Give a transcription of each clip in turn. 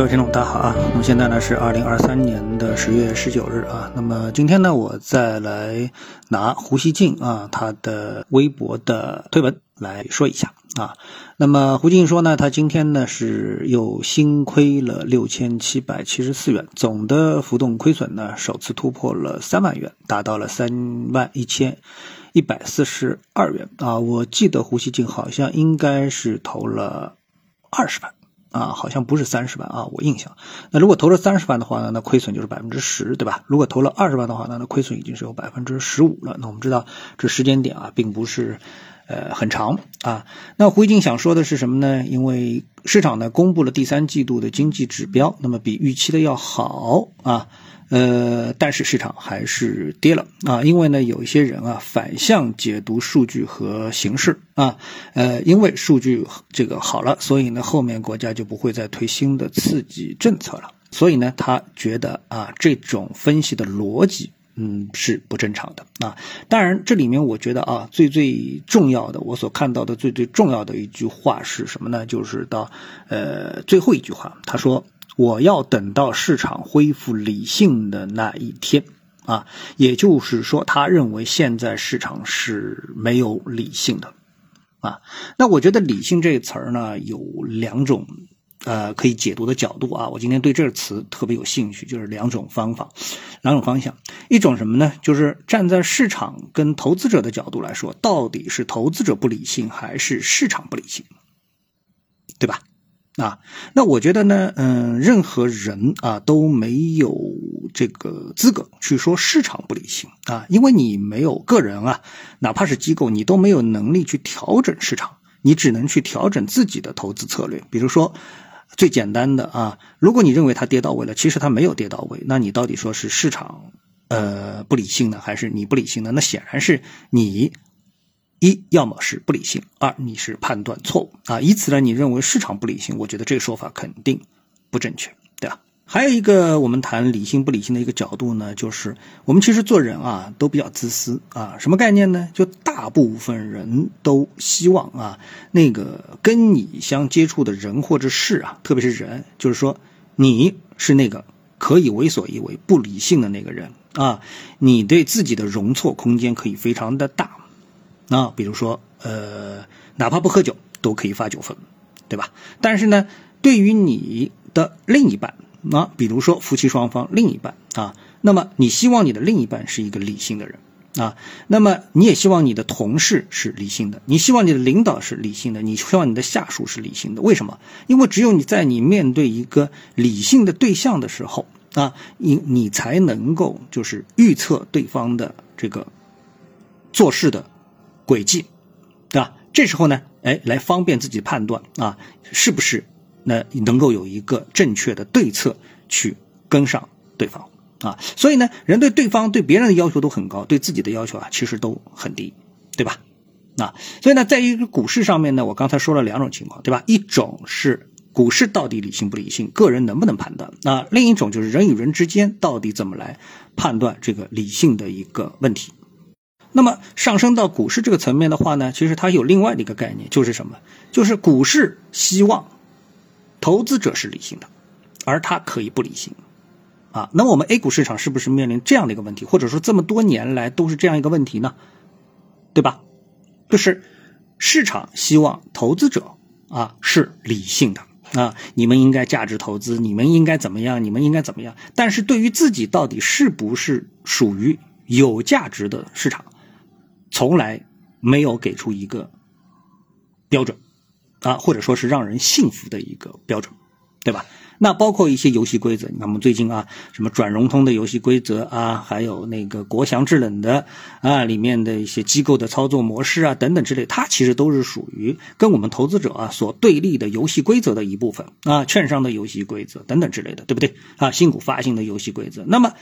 各位听众，大家好啊！那么现在呢是二零二三年的十月十九日啊。那么今天呢，我再来拿胡锡进啊他的微博的推文来说一下啊。那么胡锡进说呢，他今天呢是又新亏了六千七百七十四元，总的浮动亏损呢首次突破了三万元，达到了三万一千一百四十二元啊。我记得胡锡进好像应该是投了二十万。啊，好像不是三十万啊，我印象。那如果投了三十万的话呢，那亏损就是百分之十，对吧？如果投了二十万的话呢，那亏损已经是有百分之十五了。那我们知道这时间点啊，并不是呃很长啊。那胡一静想说的是什么呢？因为市场呢公布了第三季度的经济指标，那么比预期的要好啊。呃，但是市场还是跌了啊，因为呢，有一些人啊反向解读数据和形势啊，呃，因为数据这个好了，所以呢，后面国家就不会再推新的刺激政策了，所以呢，他觉得啊，这种分析的逻辑，嗯，是不正常的啊。当然，这里面我觉得啊，最最重要的，我所看到的最最重要的一句话是什么呢？就是到呃最后一句话，他说。我要等到市场恢复理性的那一天，啊，也就是说，他认为现在市场是没有理性的，啊，那我觉得“理性”这个词儿呢，有两种，呃，可以解读的角度啊。我今天对这个词特别有兴趣，就是两种方法，两种方向。一种什么呢？就是站在市场跟投资者的角度来说，到底是投资者不理性，还是市场不理性，对吧？啊，那我觉得呢，嗯，任何人啊都没有这个资格去说市场不理性啊，因为你没有个人啊，哪怕是机构，你都没有能力去调整市场，你只能去调整自己的投资策略。比如说，最简单的啊，如果你认为它跌到位了，其实它没有跌到位，那你到底说是市场呃不理性呢，还是你不理性呢？那显然是你。一，要么是不理性；二，你是判断错误啊。以此呢，你认为市场不理性，我觉得这个说法肯定不正确，对吧？还有一个我们谈理性不理性的一个角度呢，就是我们其实做人啊都比较自私啊。什么概念呢？就大部分人都希望啊，那个跟你相接触的人或者事啊，特别是人，就是说你是那个可以为所欲为、不理性的那个人啊，你对自己的容错空间可以非常的大。啊，比如说，呃，哪怕不喝酒都可以发酒疯，对吧？但是呢，对于你的另一半，啊，比如说夫妻双方另一半啊，那么你希望你的另一半是一个理性的人啊，那么你也希望你的同事是理性的，你希望你的领导是理性的，你希望你的下属是理性的。为什么？因为只有你在你面对一个理性的对象的时候啊，你你才能够就是预测对方的这个做事的。轨迹，对吧？这时候呢，哎，来方便自己判断啊，是不是那能够有一个正确的对策去跟上对方啊？所以呢，人对对方对别人的要求都很高，对自己的要求啊，其实都很低，对吧？啊，所以呢，在一个股市上面呢，我刚才说了两种情况，对吧？一种是股市到底理性不理性，个人能不能判断？那另一种就是人与人之间到底怎么来判断这个理性的一个问题。那么上升到股市这个层面的话呢，其实它有另外的一个概念，就是什么？就是股市希望投资者是理性的，而它可以不理性啊。那我们 A 股市场是不是面临这样的一个问题？或者说这么多年来都是这样一个问题呢？对吧？就是市场希望投资者啊是理性的啊，你们应该价值投资，你们应该怎么样？你们应该怎么样？但是对于自己到底是不是属于有价值的市场？从来没有给出一个标准啊，或者说是让人信服的一个标准，对吧？那包括一些游戏规则，你看我们最近啊，什么转融通的游戏规则啊，还有那个国祥制冷的啊，里面的一些机构的操作模式啊，等等之类，它其实都是属于跟我们投资者啊所对立的游戏规则的一部分啊，券商的游戏规则等等之类的，对不对？啊，新股发行的游戏规则，那么。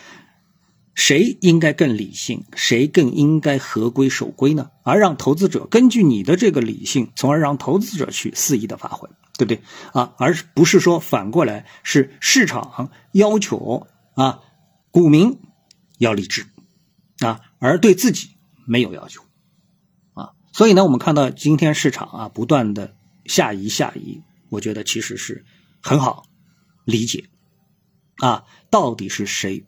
谁应该更理性？谁更应该合规守规呢？而让投资者根据你的这个理性，从而让投资者去肆意的发挥，对不对啊？而不是说反过来是市场要求啊，股民要理智啊，而对自己没有要求啊。所以呢，我们看到今天市场啊不断的下移下移，我觉得其实是很好。理解啊，到底是谁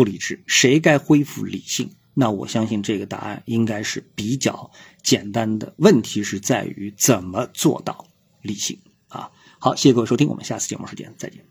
不理智，谁该恢复理性？那我相信这个答案应该是比较简单的。问题是在于怎么做到理性啊？好，谢谢各位收听，我们下次节目时间再见。